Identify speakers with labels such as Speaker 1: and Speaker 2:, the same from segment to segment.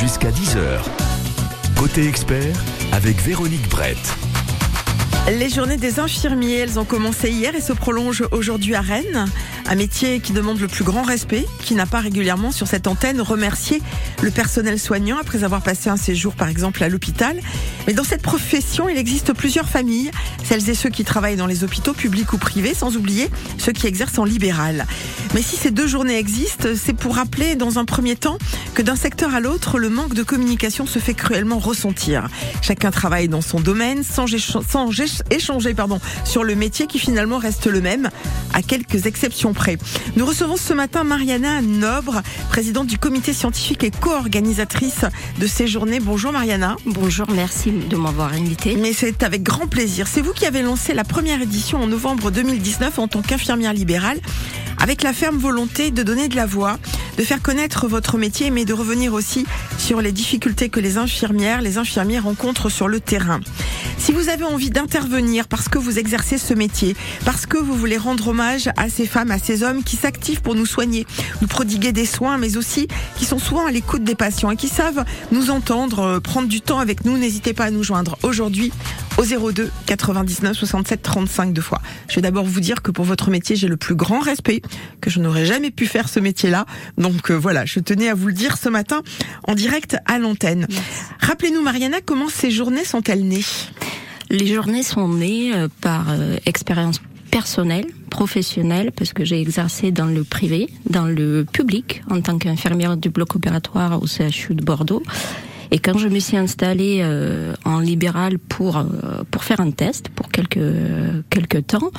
Speaker 1: Jusqu'à 10h. Côté expert avec Véronique Brett.
Speaker 2: Les journées des infirmiers, elles ont commencé hier et se prolongent aujourd'hui à Rennes. Un métier qui demande le plus grand respect, qui n'a pas régulièrement sur cette antenne remercié le personnel soignant après avoir passé un séjour par exemple à l'hôpital. Mais dans cette profession, il existe plusieurs familles, celles et ceux qui travaillent dans les hôpitaux publics ou privés, sans oublier ceux qui exercent en libéral. Mais si ces deux journées existent, c'est pour rappeler dans un premier temps que d'un secteur à l'autre, le manque de communication se fait cruellement ressentir. Chacun travaille dans son domaine sans, échanger pardon, sur le métier qui finalement reste le même, à quelques exceptions Nous recevons ce matin Mariana Nobre, présidente du comité scientifique et co-organisatrice de ces journées. Bonjour Mariana.
Speaker 3: Bonjour, merci de m'avoir invité.
Speaker 2: Mais c'est avec grand plaisir. C'est vous qui avez lancé la première édition en novembre 2019 en tant qu'infirmière libérale avec la ferme volonté de donner de la voix, de faire connaître votre métier, mais de revenir aussi sur les difficultés que les infirmières, les infirmiers rencontrent sur le terrain. Si vous avez envie d'intervenir parce que vous exercez ce métier, parce que vous voulez rendre hommage à ces femmes, à ces hommes qui s'activent pour nous soigner, nous prodiguer des soins, mais aussi qui sont souvent à l'écoute des patients et qui savent nous entendre, euh, prendre du temps avec nous, n'hésitez pas à nous joindre aujourd'hui au 02 99 67 35 deux fois. Je vais d'abord vous dire que pour votre métier, j'ai le plus grand respect, que je n'aurais jamais pu faire ce métier-là. Donc euh, voilà, je tenais à vous le dire ce matin en direct à l'antenne. Rappelez-nous, Mariana, comment ces journées sont-elles nées?
Speaker 3: Les journées sont nées euh, par euh, expérience personnelle, professionnelle, parce que j'ai exercé dans le privé, dans le public, en tant qu'infirmière du bloc opératoire au CHU de Bordeaux. Et quand je me suis installée euh, en libéral pour pour faire un test pour quelques quelques temps,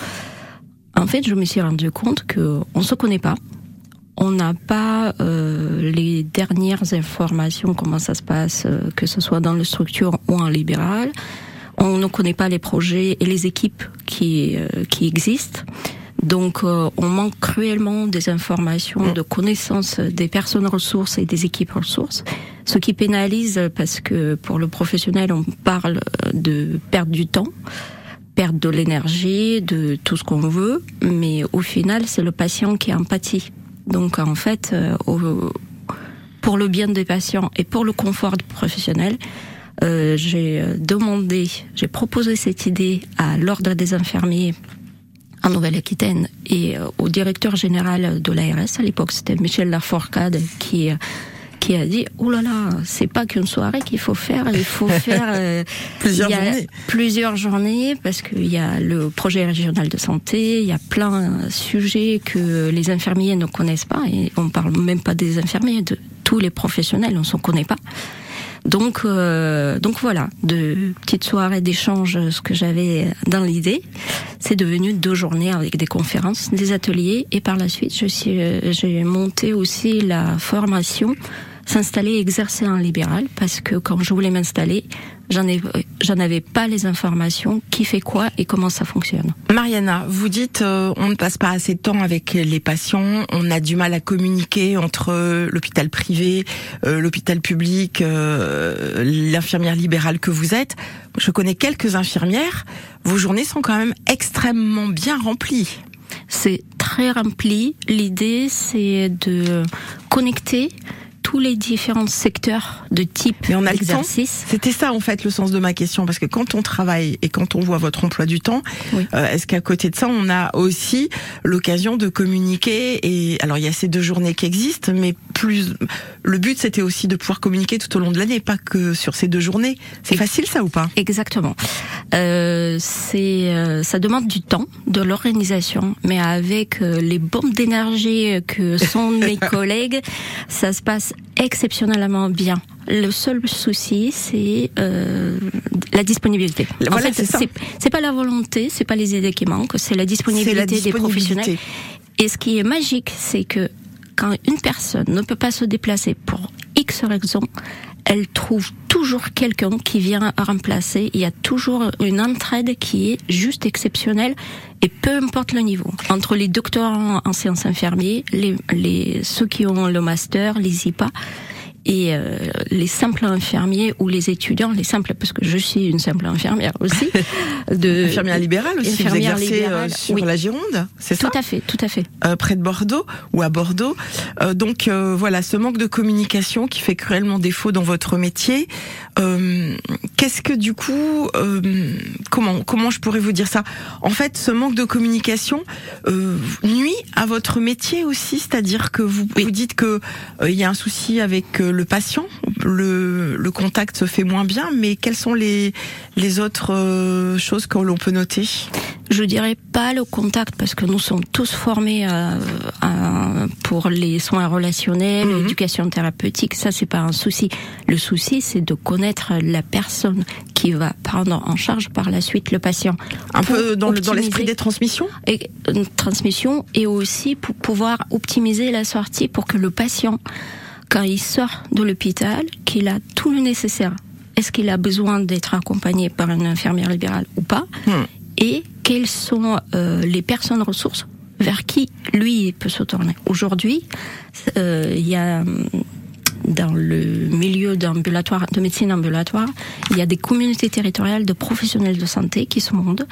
Speaker 3: en fait, je me suis rendu compte que on se connaît pas. On n'a pas les dernières informations comment ça se passe, que ce soit dans la structure ou en libéral. On ne connaît pas les projets et les équipes qui, euh, qui existent. Donc, euh, on manque cruellement des informations, mm. de connaissances des personnes ressources et des équipes ressources, ce qui pénalise parce que pour le professionnel, on parle de perte du temps, perte de l'énergie, de tout ce qu'on veut, mais au final, c'est le patient qui empathie. Donc, en fait, euh, pour le bien des patients et pour le confort du professionnel, euh, j'ai euh, demandé, j'ai proposé cette idée à l'ordre des infirmiers Nouvelle-Aquitaine. Et euh, au directeur général de l'ARS à l'époque, c'était Michel Laforcade qui qui a dit oh là là c'est pas qu'une soirée qu'il faut faire il faut faire
Speaker 2: plusieurs journées.
Speaker 3: plusieurs journées parce qu'il y a le projet régional de santé il y a plein de sujets que les infirmiers ne connaissent pas. Et on parle même pas des infirmiers de tous les professionnels on s'en connaît pas donc, euh, donc voilà, de petites soirées d'échange, ce que j'avais dans l'idée, c'est devenu deux journées avec des conférences, des ateliers, et par la suite, je suis, euh, j'ai monté aussi la formation s'installer, exercer en libéral, parce que quand je voulais m'installer, j'en j'en avais pas les informations, qui fait quoi et comment ça fonctionne.
Speaker 2: Mariana, vous dites euh, on ne passe pas assez de temps avec les patients, on a du mal à communiquer entre l'hôpital privé, euh, l'hôpital public, euh, l'infirmière libérale que vous êtes. Je connais quelques infirmières, vos journées sont quand même extrêmement bien remplies.
Speaker 3: C'est très rempli. L'idée, c'est de connecter tous les différents secteurs de type d'exercice.
Speaker 2: C'était ça en fait le sens de ma question parce que quand on travaille et quand on voit votre emploi du temps, euh, est-ce qu'à côté de ça on a aussi l'occasion de communiquer et alors il y a ces deux journées qui existent, mais plus le but c'était aussi de pouvoir communiquer tout au long de l'année, pas que sur ces deux journées. C'est facile ça ou pas?
Speaker 3: Exactement. Euh, c'est euh, ça demande du temps, de l'organisation, mais avec euh, les bombes d'énergie que sont mes collègues, ça se passe exceptionnellement bien. Le seul souci, c'est euh, la disponibilité. En fait, c'est pas la volonté, c'est pas les idées qui manquent, c'est la disponibilité des professionnels. Et ce qui est magique, c'est que quand une personne ne peut pas se déplacer pour X raisons, elle trouve toujours quelqu'un qui vient remplacer. Il y a toujours une entraide qui est juste exceptionnelle et peu importe le niveau. Entre les doctorants en sciences infirmières, les, les, ceux qui ont le master, les IPA, et euh, les simples infirmiers ou les étudiants, les simples, parce que je suis une simple infirmière aussi,
Speaker 2: de infirmière libérale aussi, vous exercez euh, sur la Gironde, c'est
Speaker 3: ça Tout à fait, tout à fait.
Speaker 2: Euh, près de Bordeaux ou à Bordeaux. Euh, donc voilà, ce manque de communication qui fait cruellement défaut dans votre métier. Qu'est-ce que du coup, comment comment je pourrais vous dire ça? En fait, ce manque de communication nuit à votre métier aussi, c'est-à-dire que vous vous dites que il y a un souci avec le patient, le, le contact se fait moins bien, mais quelles sont les, les autres euh, choses que l'on peut noter?
Speaker 3: Je dirais pas le contact parce que nous sommes tous formés euh, pour les soins relationnels, mhm. l'éducation thérapeutique, ça c'est pas un souci. Le souci c'est de connaître la personne qui va prendre en charge par la suite le patient.
Speaker 2: Un peu dans, l'esprit des transmissions?
Speaker 3: Et, une transmission et aussi pour pouvoir optimiser la sortie pour que le patient quand il sort de l'hôpital, qu'il a tout le nécessaire. Est-ce qu'il a besoin d'être accompagné par une infirmière libérale ou pas hmm. Et quelles sont euh, les personnes ressources vers qui lui peut se tourner Aujourd'hui, euh, il y a dans le milieu d'ambulatoire, de médecine ambulatoire, il y a des communautés territoriales de professionnels de santé qui se montent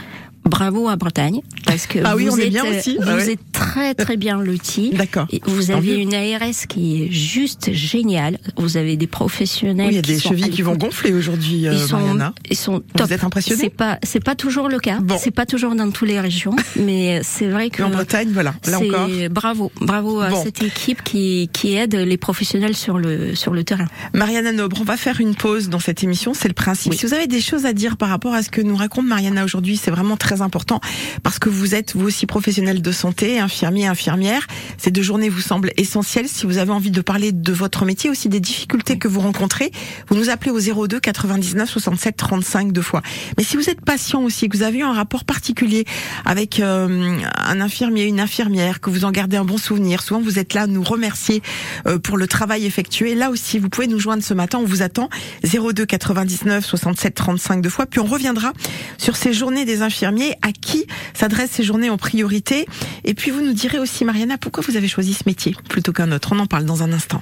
Speaker 3: bravo à Bretagne
Speaker 2: parce que ah oui, vous, êtes, bien aussi.
Speaker 3: vous ah êtes très très bien loti.
Speaker 2: D'accord.
Speaker 3: Vous avez une ARS qui est juste géniale. Vous avez des professionnels. Oui,
Speaker 2: il y a des chevilles qui vont gonfler aujourd'hui.
Speaker 3: Euh, ils sont, ils sont top.
Speaker 2: Vous êtes impressionné
Speaker 3: C'est pas, c'est pas toujours le cas. Bon. C'est pas toujours dans toutes les régions, mais c'est vrai que.
Speaker 2: En Bretagne, voilà. Là encore.
Speaker 3: Bravo, bravo à cette équipe qui qui aide les professionnels sur le sur le terrain.
Speaker 2: Mariana Nobre, on va faire une pause dans cette émission. C'est le principe. Si vous avez des choses à dire par rapport à ce que nous raconte Mariana aujourd'hui, c'est vraiment très important parce que vous êtes vous aussi professionnel de santé, infirmier, infirmière. Ces deux journées vous semblent essentielles. Si vous avez envie de parler de votre métier, aussi des difficultés que vous rencontrez, vous nous appelez au 02 99 67 35 deux fois. Mais si vous êtes patient aussi, que vous avez eu un rapport particulier avec euh, un infirmier, une infirmière, que vous en gardez un bon souvenir, souvent vous êtes là à nous remercier euh, pour le travail effectué. Là aussi, vous pouvez nous joindre ce matin. On vous attend 02 99 67 35 deux fois. Puis on reviendra sur ces journées des infirmiers à qui s'adressent ces journées en priorité. Et puis vous nous direz aussi, Mariana, pourquoi vous avez choisi ce métier plutôt qu'un autre? On en parle dans un instant.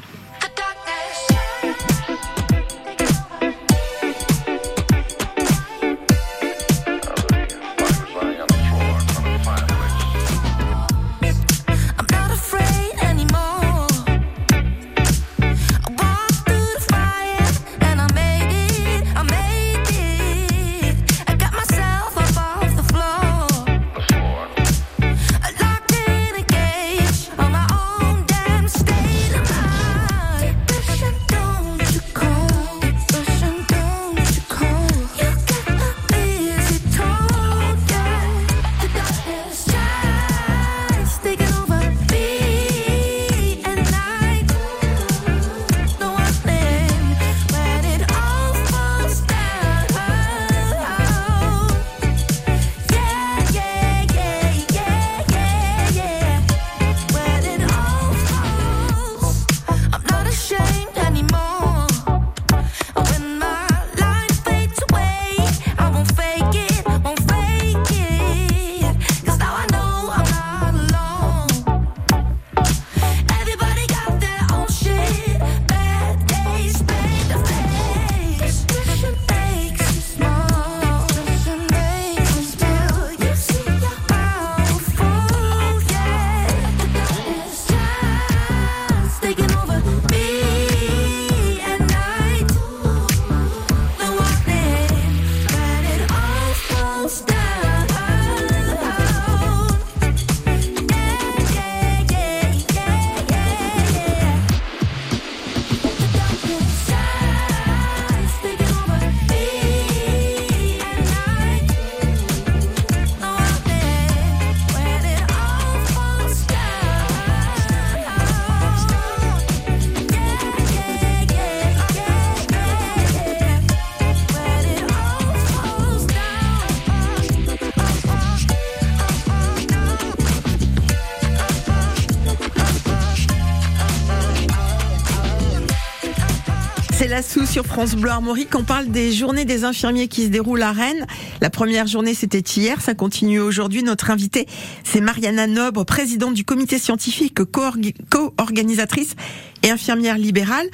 Speaker 2: Sur France Bleu Armorique. On parle des journées des infirmiers qui se déroulent à Rennes. La première journée, c'était hier. Ça continue aujourd'hui. Notre invitée, c'est Mariana Nobre, présidente du comité scientifique, co-organisatrice et infirmière libérale.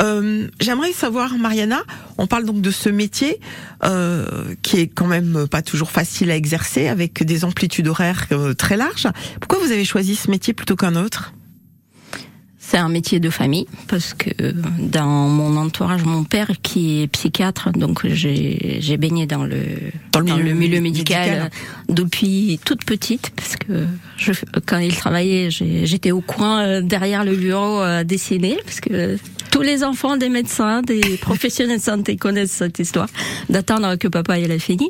Speaker 2: Euh, J'aimerais savoir, Mariana, on parle donc de ce métier euh, qui est quand même pas toujours facile à exercer avec des amplitudes horaires euh, très larges. Pourquoi vous avez choisi ce métier plutôt qu'un autre?
Speaker 3: C'est un métier de famille parce que dans mon entourage, mon père qui est psychiatre, donc j'ai baigné dans le dans le, milieu, médical, depuis toute petite parce que je, quand il travaillait, j'étais au coin euh, derrière le bureau à dessiner parce que tous les enfants des médecins, des professionnels de santé connaissent cette histoire d'attendre que papa ait fini.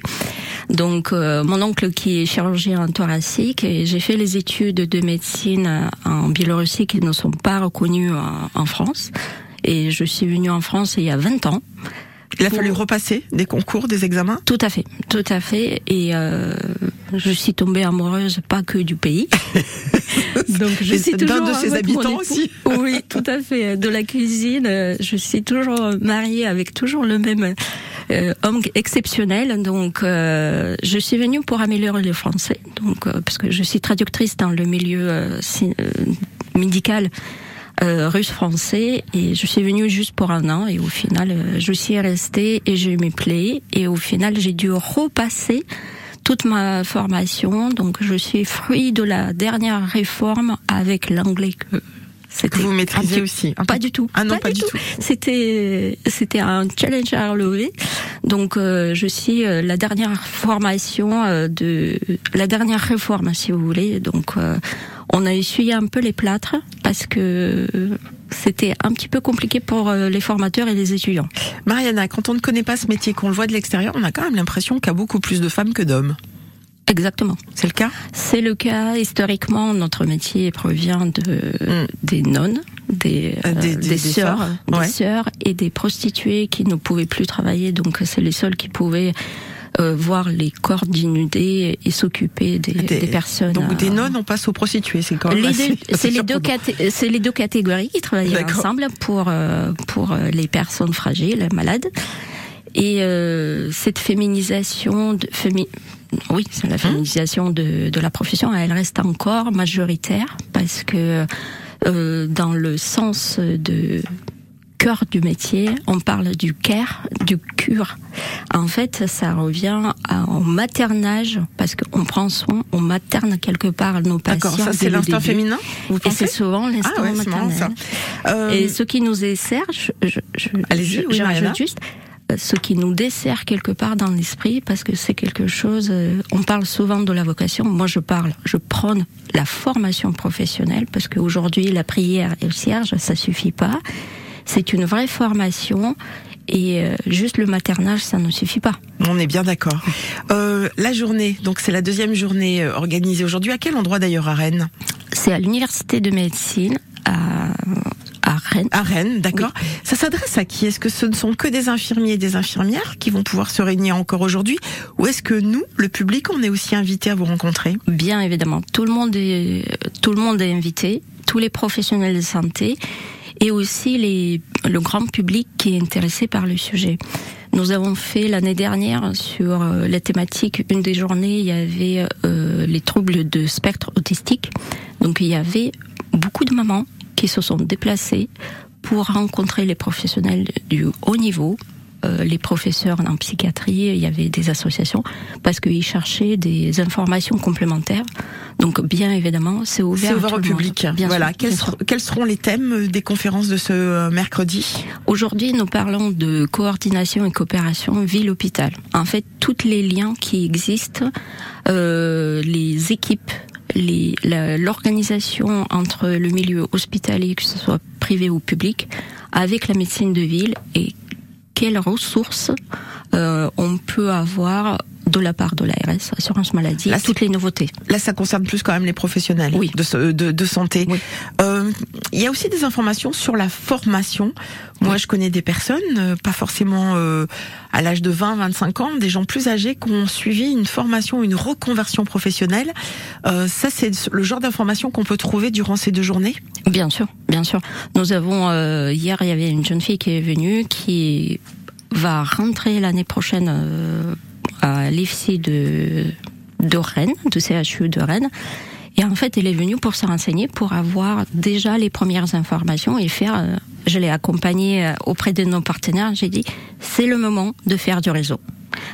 Speaker 3: Donc euh, mon oncle qui est chirurgien thoracique et j'ai fait les études de médecine en Biélorussie qui ne sont pas reconnues en, France et je suis venue en France il y a 20 ans.
Speaker 2: Il a fallu repasser des concours, des examens?
Speaker 3: Tout à fait, tout à fait. Et euh, je suis tombée amoureuse pas que du pays.
Speaker 2: Donc je suis toujours de ses habitants aussi.
Speaker 3: oui, tout à fait. De la cuisine, je suis toujours mariée avec toujours le même euh, homme exceptionnel. Donc, euh, je suis venue pour améliorer le français. Donc, euh, parce que je suis traductrice dans le milieu médical. Russe-français et je suis venue juste pour un an et au final je suis restée et je m'y plais et au final j'ai dû repasser toute ma formation donc je suis fruit de la dernière réforme avec l'anglais que
Speaker 2: que vous maîtrisez aussi
Speaker 3: Pas du tout.
Speaker 2: Ah non, pas, du tout.
Speaker 3: C'était c'était un challenge à relever. Donc euh, je suis euh, la dernière formation euh, de la dernière réforme, si vous voulez. Donc on a essuyé un peu les plâtres parce que c'était un petit peu compliqué pour les formateurs et les étudiants.
Speaker 2: Mariana, quand on ne connaît pas ce métier, qu'on le voit de l'extérieur, on a quand même l'impression qu'il y a beaucoup plus de femmes que d'hommes.
Speaker 3: Exactement.
Speaker 2: C'est le cas?
Speaker 3: C'est le cas. Historiquement, notre métier provient de, hmm. des nonnes, des, euh, des, des, sœurs, des sœurs et des prostituées qui ne pouvaient plus travailler. Donc, c'est les seuls qui pouvaient euh, voir les corps d'inudés et s'occuper des, des, personnes.
Speaker 2: Donc des nonnes, on passe aux prostituées, c'est quand
Speaker 3: même C'est les, deux c'est les deux catégories qui travaillaient ensemble pour euh, pour les personnes fragiles, malades. Et cette féminisation, de, fémi oui, c'est la féminisation de, de, la profession. Elle reste encore majoritaire parce que euh, dans le sens de cœur du métier, on parle du care, du cure. En fait, ça revient au maternage parce qu'on prend soin, on materne quelque part nos patients.
Speaker 2: D'accord, ça c'est l'instinct féminin
Speaker 3: Et c'est souvent l'instinct ah maternel. Euh... Et ce qui nous dessert, je, je, je,
Speaker 2: oui,
Speaker 3: juste, ce qui nous dessert quelque part dans l'esprit parce que c'est quelque chose euh, on parle souvent de la vocation moi je parle je prône la formation professionnelle parce qu'aujourd'hui la prière et le cierge ça suffit pas c'est une vraie formation et euh, juste le maternage, ça ne suffit pas.
Speaker 2: On est bien d'accord. Euh, la journée, donc c'est la deuxième journée organisée aujourd'hui. À quel endroit d'ailleurs à Rennes?
Speaker 3: C'est à l'université de médecine à à Rennes.
Speaker 2: À Rennes, d'accord. Ça s'adresse à qui? Est-ce que ce ne sont que des infirmiers et des infirmières qui vont pouvoir se réunir encore aujourd'hui? Ou est-ce que nous, le public, on est aussi invités à vous rencontrer?
Speaker 3: Bien évidemment. Tout le monde est, tout le monde est invité. Tous les professionnels de santé et aussi les, le grand public qui est intéressé par le sujet. Nous avons fait l'année dernière sur euh, la thématique, une des journées, il y avait euh, les troubles de spectre autistique. Donc il y avait beaucoup de mamans qui se sont déplacés pour rencontrer les professionnels du haut niveau, euh, les professeurs en psychiatrie, il y avait des associations, parce qu'ils cherchaient des informations complémentaires. Donc bien évidemment, c'est ouvert,
Speaker 2: ouvert au public. voilà. quels, quels, seront les thèmes des conférences de ce euh, mercredi?
Speaker 3: Aujourd'hui, nous parlons de coordination et coopération ville-hôpital. En fait, tous les liens qui existent, euh, les équipes l'organisation entre le milieu hospitalier, que ce soit privé ou public, avec la médecine de ville et quelles ressources euh, on peut avoir de la part de l'ARS, assurance maladie,
Speaker 2: Là,
Speaker 3: toutes les nouveautés.
Speaker 2: Là, ça concerne plus quand même les professionnels
Speaker 3: Oui.
Speaker 2: de, ce- de, de santé.
Speaker 3: Oui.
Speaker 2: Euh, Il y a aussi des informations sur la formation. Moi, je connais des personnes, euh, pas forcément euh, à l'âge de 20, 25 ans, des gens plus âgés qui ont suivi une formation, une reconversion professionnelle. Euh, ça, c'est le genre d'information qu'on peut trouver durant ces deux journées.
Speaker 3: Bien sûr, bien sûr. Nous avons hier, il y avait une jeune fille qui est venue qui va rentrer l'année prochaine à l'IFSI de de Rennes, de CHU de Rennes. Et en fait, elle est venue pour se renseigner, pour avoir déjà les premières informations et faire. euh, je l'ai accompagnée euh, auprès de nos partenaires. J'ai dit, c'est le moment de faire du réseau,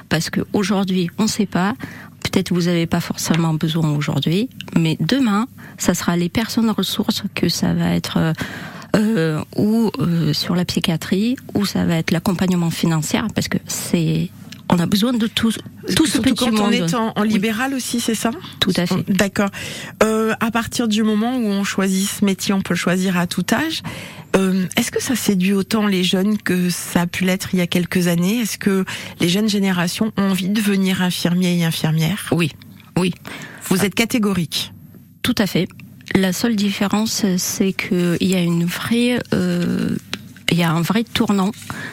Speaker 3: parce que aujourd'hui, on ne sait pas. Peut-être vous n'avez pas forcément besoin aujourd'hui, mais demain, ça sera les personnes ressources que ça va être. euh, ou sur la psychiatrie, ou ça va être l'accompagnement financier, parce que c'est, on a besoin de tout, tout ce petit
Speaker 2: quand
Speaker 3: monde.
Speaker 2: on est en, en
Speaker 3: Oui.
Speaker 2: libéral aussi, c'est ça
Speaker 3: Tout à fait.
Speaker 2: D'accord. Euh, à partir du moment où on choisit ce métier, on peut le choisir à tout âge. Euh, Est-ce que ça séduit autant les jeunes que ça a pu l'être il y a quelques années? Est-ce que les jeunes générations ont envie de devenir infirmiers et infirmières?
Speaker 3: Oui, oui,
Speaker 2: Vous êtes catégorique.
Speaker 3: tout à fait. La seule différence, c'est qu'il y a une vraie, euh, il y a un vrai tournant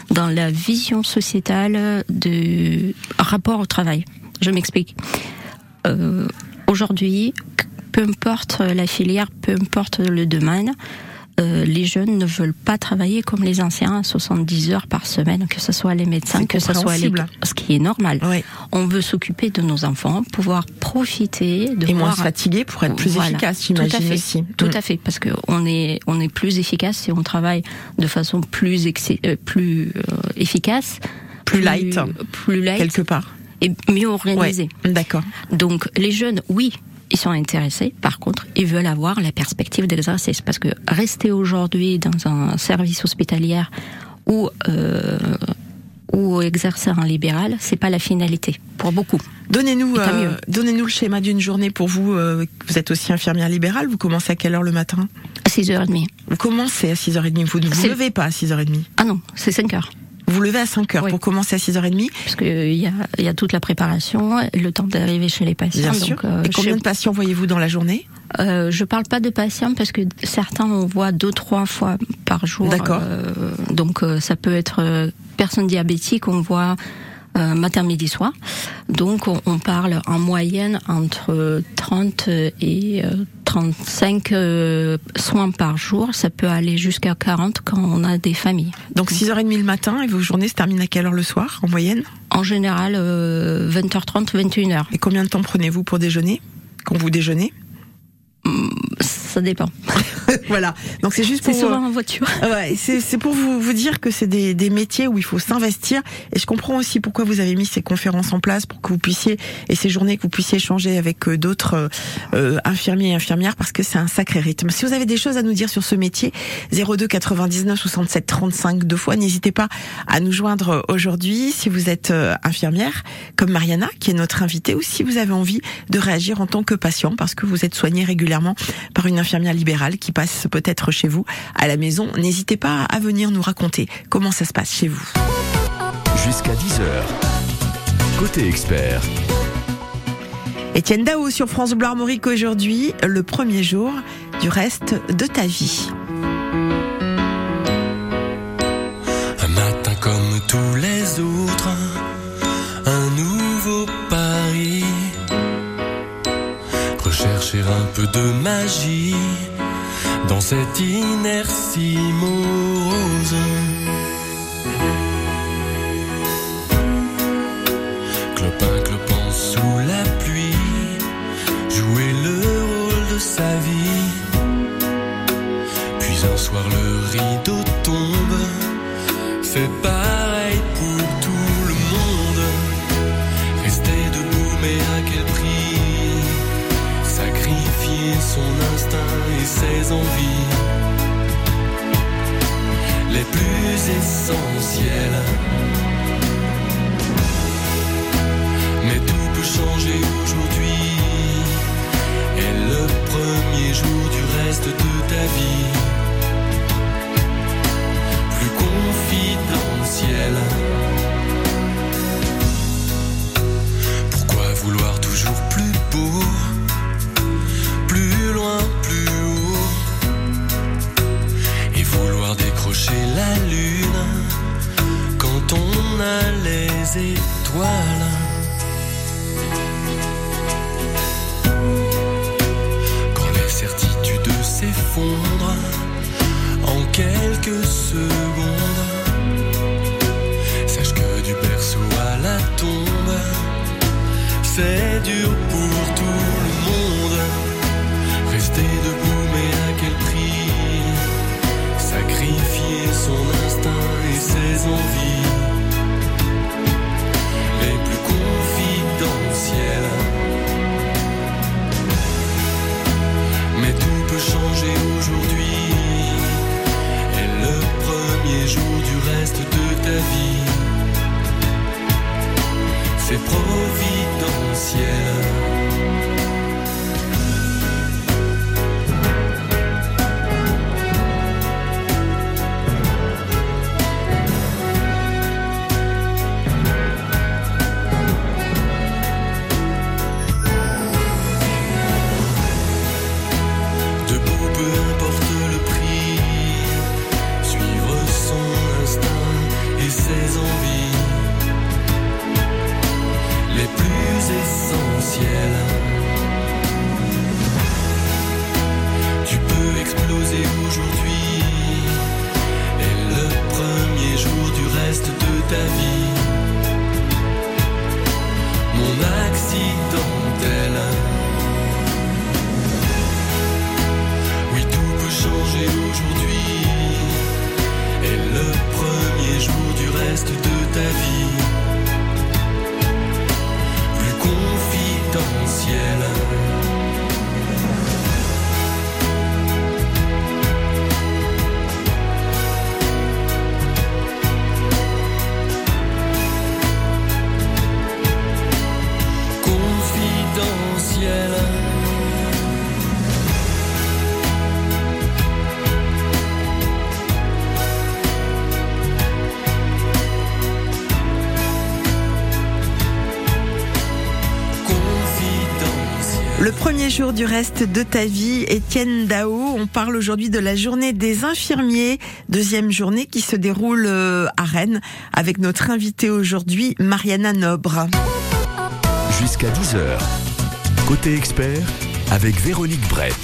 Speaker 3: dans la vision sociétale de rapport au travail. Je m'explique. Euh, Aujourd'hui, peu importe la filière, peu importe le domaine, euh, les jeunes ne veulent pas travailler comme les anciens à 70 heures par semaine, que ce soit les médecins, que ce soit les... Ce qui est normal.
Speaker 2: Oui.
Speaker 3: On veut s'occuper de nos enfants, pouvoir profiter de
Speaker 2: Et moins
Speaker 3: voir
Speaker 2: se fatiguer pour être plus
Speaker 3: Voilà.
Speaker 2: efficace,
Speaker 3: Tout à fait.
Speaker 2: aussi.
Speaker 3: Tout
Speaker 2: Mm.
Speaker 3: à fait, parce que on est on est plus efficace si on travaille de façon plus euh, plus euh, efficace,
Speaker 2: Plus light.
Speaker 3: plus light
Speaker 2: Quelque part.
Speaker 3: et mieux organisé.
Speaker 2: Ouais. D'accord.
Speaker 3: Donc les jeunes, oui, ils sont intéressés. Par contre, ils veulent avoir la perspective d'exercice parce que rester aujourd'hui dans un service hospitalier ou euh, ou exercer en libéral, c'est pas la finalité pour beaucoup.
Speaker 2: Donnez-nous, euh, donnez-nous le schéma d'une journée pour vous. euh, vous êtes aussi infirmière libérale. Vous commencez à quelle heure le matin?
Speaker 3: À 6h30.
Speaker 2: Vous commencez à 6h30. Vous ne vous levez pas à 6h30.
Speaker 3: Ah non, c'est 5 heures.
Speaker 2: Vous levez à 5 heures
Speaker 3: Oui.
Speaker 2: pour commencer à 6h30.
Speaker 3: Parce qu'il y a, y a toute la préparation, le temps d'arriver chez les patients.
Speaker 2: Bien
Speaker 3: donc,
Speaker 2: sûr.
Speaker 3: euh,
Speaker 2: Et combien
Speaker 3: je,
Speaker 2: de patients voyez-vous dans la journée?
Speaker 3: Euh, je parle pas de patients parce que certains on voit deux trois fois par jour.
Speaker 2: D'accord.
Speaker 3: Euh, donc euh, ça peut être euh, personnes diabétiques, on voit euh, matin, midi, soir. Donc on, on parle en moyenne entre 30 et euh, 35 euh, soins par jour. Ça peut aller jusqu'à 40 quand on a des familles.
Speaker 2: Donc 6h30 le matin et vos journées se terminent à quelle heure le soir en moyenne?
Speaker 3: En général, euh, 20h30, 21h.
Speaker 2: Et combien de temps prenez-vous pour déjeuner? Quand vous déjeunez?
Speaker 3: Ça dépend.
Speaker 2: Voilà. Donc c'est juste
Speaker 3: C'est
Speaker 2: pour
Speaker 3: souvent en voiture.
Speaker 2: Ouais, c'est c'est pour vous, vous dire que c'est des, des métiers où il faut s'investir. Et je comprends aussi pourquoi vous avez mis ces conférences en place pour que vous puissiez, et ces journées, que vous puissiez échanger avec euh, d'autres euh, euh, infirmiers et infirmières parce que c'est un sacré rythme. Si vous avez des choses à nous dire sur ce métier, 02 99 67 35 deux fois, n'hésitez pas à nous joindre aujourd'hui si vous êtes euh, infirmière, comme Mariana, qui est notre invitée, ou si vous avez envie de réagir en tant que patient parce que vous êtes soigné régulièrement par une infirmière libérale qui passe peut-être chez vous à la maison. N'hésitez pas à venir nous raconter comment ça se passe chez vous.
Speaker 1: Jusqu'à 10h. Côté expert,
Speaker 2: Étienne Dao sur France Bleu Armorique aujourd'hui, le premier jour du reste de ta vie.
Speaker 4: Un matin comme tous les autres, Un peu de magie dans cette inertie morose. Étoiles. Quand les certitudes s'effondrent en quelques secondes, providentiel. Reste de ta vie,
Speaker 2: Étienne Dao, on parle aujourd'hui de la journée des infirmiers, deuxième journée qui se déroule euh, à Rennes avec notre invitée aujourd'hui, Mariana Nobre.
Speaker 1: Jusqu'à 10h. Côté expert, avec Véronique Brett.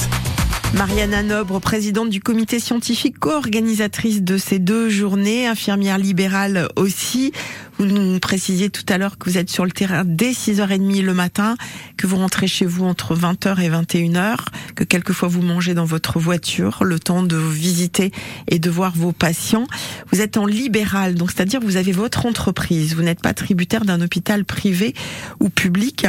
Speaker 2: Mariana Nobre, présidente du comité scientifique co-organisatrice de ces deux journées, infirmière libérale aussi. Vous nous précisiez tout à l'heure que vous êtes sur le terrain dès 6h30 le matin, que vous rentrez chez vous entre 20h et 21h, que quelquefois vous mangez dans votre voiture, le temps de visiter et de voir vos patients. Vous êtes en libéral, donc c'est-à-dire vous avez votre entreprise, vous n'êtes pas tributaire d'un hôpital privé ou public.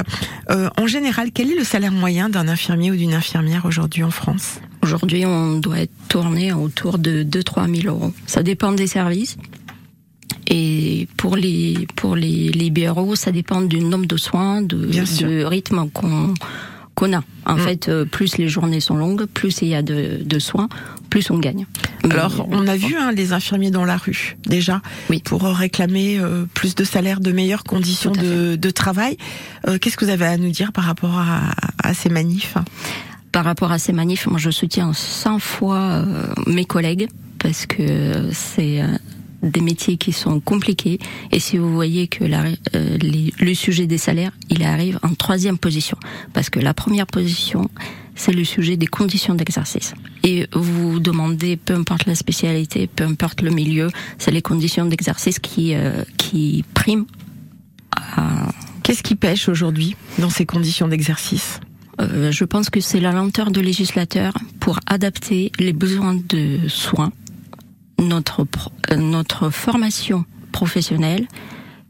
Speaker 2: Euh, en général, quel est le salaire moyen d'un infirmier ou d'une infirmière aujourd'hui en France?
Speaker 3: Aujourd'hui, on doit être tourné autour de 2-3 000 euros. Ça dépend des services. Et pour les pour les libéraux, ça dépend du nombre de soins, de, de rythme qu'on qu'on a. En
Speaker 2: Mm.
Speaker 3: fait, euh, plus les journées sont longues, plus il y a de, de soins, plus on gagne.
Speaker 2: Alors, on a vu hein, les infirmiers dans la rue déjà
Speaker 3: Oui.
Speaker 2: pour réclamer euh, plus de salaire, de meilleures conditions de, de travail. Euh, Qu'est-ce que vous avez à nous dire par rapport à, à ces manifs?
Speaker 3: Par rapport à ces manifs, moi je soutiens 100 fois euh, mes collègues parce que c'est euh, des métiers qui sont compliqués et si vous voyez que la, euh, les- le sujet des salaires, il arrive en troisième position parce que la première position c'est le sujet des conditions d'exercice. Et vous demandez, peu importe la spécialité, peu importe le milieu, c'est les conditions d'exercice qui euh, qui priment. à-
Speaker 2: Qu'est-ce qui pêche aujourd'hui dans ces conditions d'exercice?
Speaker 3: Euh, je pense que c'est la lenteur de législateur pour adapter les besoins de soins, notre euh, notre formation professionnelle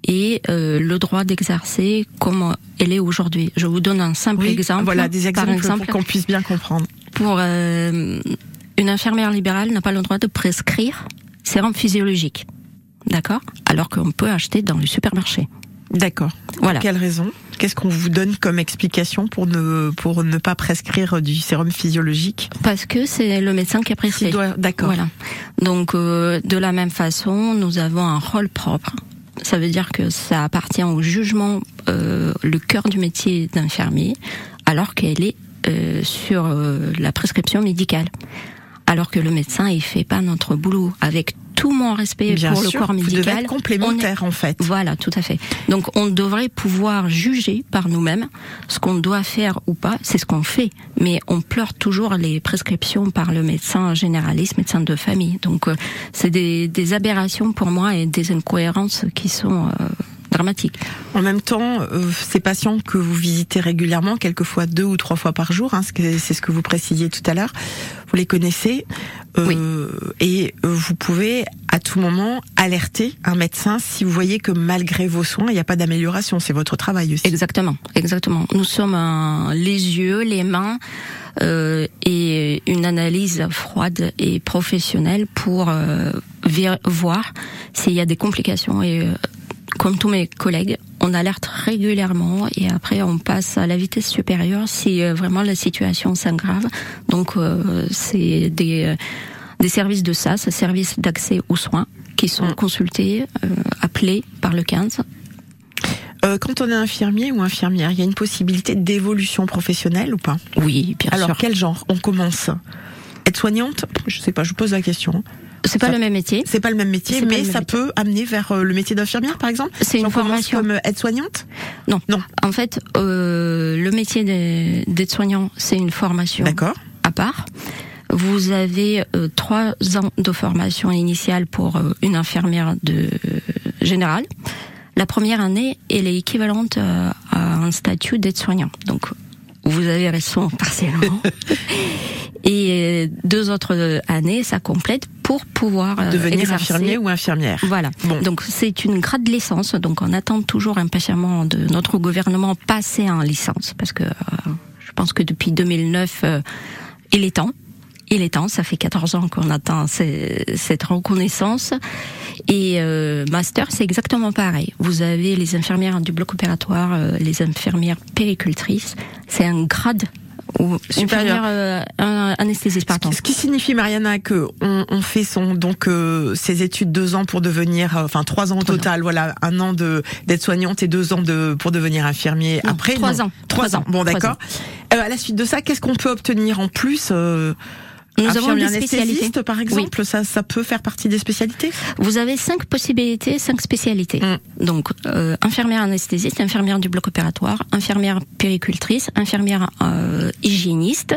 Speaker 3: et euh, le droit d'exercer comme elle est aujourd'hui. Je vous donne un simple exemple.
Speaker 2: Voilà des exemples
Speaker 3: Par exemple,
Speaker 2: pour qu'on puisse bien comprendre.
Speaker 3: pour euh, une infirmière libérale n'a pas le droit de prescrire sérum physiologique. D'accord? Alors qu'on peut acheter dans le supermarché.
Speaker 2: D'accord.
Speaker 3: Voilà.
Speaker 2: Pour quelle raison? Qu'est-ce qu'on vous donne comme explication pour ne pour ne pas prescrire du sérum physiologique
Speaker 3: Parce que c'est le médecin qui a prescrit.
Speaker 2: D'accord.
Speaker 3: Voilà. Donc euh, de la même façon, nous avons un rôle propre. Ça veut dire que ça appartient au jugement, euh, le cœur du métier d'infirmier, alors qu'elle est euh, sur euh, la prescription médicale. Alors que le médecin, il fait pas notre boulot avec tout mon respect
Speaker 2: Bien
Speaker 3: pour
Speaker 2: sûr,
Speaker 3: le corps
Speaker 2: vous
Speaker 3: médical.
Speaker 2: être complémentaire en fait.
Speaker 3: Voilà, tout à fait. Donc on devrait pouvoir juger par nous-mêmes ce qu'on doit faire ou pas, c'est ce qu'on fait. Mais on pleure toujours les prescriptions par le médecin généraliste, médecin de famille. Donc euh, c'est des, des aberrations pour moi et des incohérences qui sont euh,
Speaker 2: En même temps, euh, ces patients que vous visitez régulièrement, quelquefois deux ou trois fois par jour, hein, c'est ce que vous précisiez tout à l'heure, vous les connaissez euh, et euh, vous pouvez à tout moment alerter un médecin si vous voyez que malgré vos soins, il n'y a pas d'amélioration. C'est votre travail aussi.
Speaker 3: Exactement, exactement. Nous sommes euh, les yeux, les mains euh, et une analyse froide et professionnelle pour euh, voir s'il y a des complications. Et euh, comme tous mes collègues, on alerte régulièrement et après on passe à la vitesse supérieure si euh, vraiment la situation s'aggrave. Donc euh, c'est des euh, des services de SAS, services d'accès aux soins, qui sont
Speaker 2: Mm.
Speaker 3: consultés, euh, appelés par le 15
Speaker 2: Euh, quand on est infirmier ou infirmière, il y a une possibilité d'évolution professionnelle ou pas?
Speaker 3: Oui, bien
Speaker 2: Alors
Speaker 3: sûr.
Speaker 2: quel genre? On commence être soignante? Je sais pas, je vous pose la question.
Speaker 3: C'est pas
Speaker 2: ça-
Speaker 3: le même métier.
Speaker 2: C'est pas le même métier, mais ça
Speaker 3: métier.
Speaker 2: peut amener vers euh, le métier d'infirmière, par exemple.
Speaker 3: C'est une formation.
Speaker 2: comme aide-soignante?
Speaker 3: Non.
Speaker 2: Non.
Speaker 3: En fait, euh, le métier des- d'aide-soignant, c'est une formation
Speaker 2: D'accord.
Speaker 3: à part. Vous avez euh, trois ans de formation initiale pour euh, une infirmière de générale. La première année, elle est équivalente euh, à un statut d'aide-soignant. Donc, vous avez raison partiellement. Et euh, deux autres euh, années, ça complète pour pouvoir euh,
Speaker 2: Devenir
Speaker 3: exercer.
Speaker 2: infirmier ou infirmière.
Speaker 3: Voilà.
Speaker 2: Bon.
Speaker 3: Donc c'est une grade de licence. Donc on attend toujours impatiemment de notre gouvernement passer en licence parce que euh, je pense que depuis 2009, euh, il est temps. Il est temps. Ça fait 14 ans qu'on attend cette reconnaissance. Et euh, master, c'est exactement pareil. Vous avez les infirmières du bloc opératoire, euh, les infirmières péricultrices. C'est un grade ou
Speaker 2: Supérieur.
Speaker 3: euh, anesthésiste, pardon.
Speaker 2: Ce qui signifie Mariana que on, on fait son donc euh, ses études deux ans pour devenir euh, enfin trois ans au total voilà un an de d'être soignante et deux ans de pour devenir infirmier
Speaker 3: Non,
Speaker 2: après
Speaker 3: trois
Speaker 2: non.
Speaker 3: ans.
Speaker 2: trois
Speaker 3: Trois
Speaker 2: ans
Speaker 3: ans.
Speaker 2: bon d'accord Euh, à la suite de ça qu'est-ce qu'on peut obtenir en plus
Speaker 3: Nous avons des spécialités.
Speaker 2: par exemple ça ça peut faire partie des spécialités
Speaker 3: Vous avez cinq possibilités, cinq spécialités.
Speaker 2: Mm.
Speaker 3: Donc, euh, infirmière anesthésiste, infirmière du bloc opératoire, infirmière péricultrice, infirmière euh, hygiéniste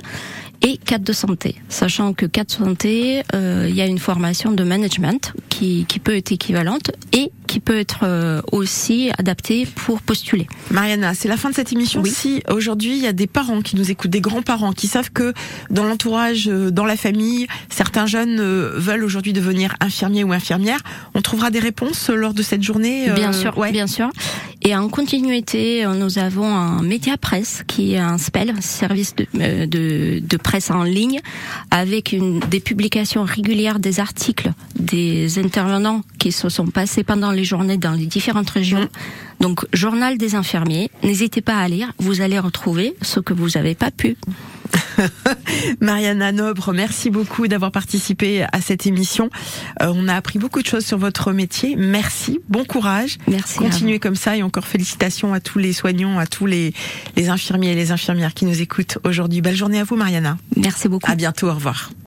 Speaker 3: et cadre de santé. Sachant que cadre de santé, euh, il y a une formation de management qui, qui peut être équivalente et qui peut être euh, aussi adaptée pour postuler.
Speaker 2: Mariana, c'est la fin de cette émission.
Speaker 3: Oui.
Speaker 2: Si aujourd'hui il y a des parents qui nous écoutent, des grands-parents qui savent que dans l'entourage, euh, dans la famille, certains jeunes euh, veulent aujourd'hui devenir infirmiers ou infirmières, on trouvera des réponses lors de cette journée. euh,
Speaker 3: Bien sûr,
Speaker 2: ouais.
Speaker 3: bien sûr. Et en continuité, nous avons un média presse qui est un SPEL, un service de, de, de presse en ligne, avec une, des publications régulières des articles des intervenants qui se sont passés pendant les journées dans les différentes régions. Donc, journal des infirmiers. N'hésitez pas à lire. Vous allez retrouver ce que vous n'avez pas pu.
Speaker 2: Mariana Nobre, merci beaucoup d'avoir participé à cette émission. Euh, on a appris beaucoup de choses sur votre métier. Merci, bon courage.
Speaker 3: Merci.
Speaker 2: Continuez comme ça et encore félicitations à tous les soignants, à tous les, les infirmiers et les infirmières qui nous écoutent aujourd'hui. Belle journée à vous, Mariana.
Speaker 3: Merci beaucoup.
Speaker 2: À bientôt, au revoir.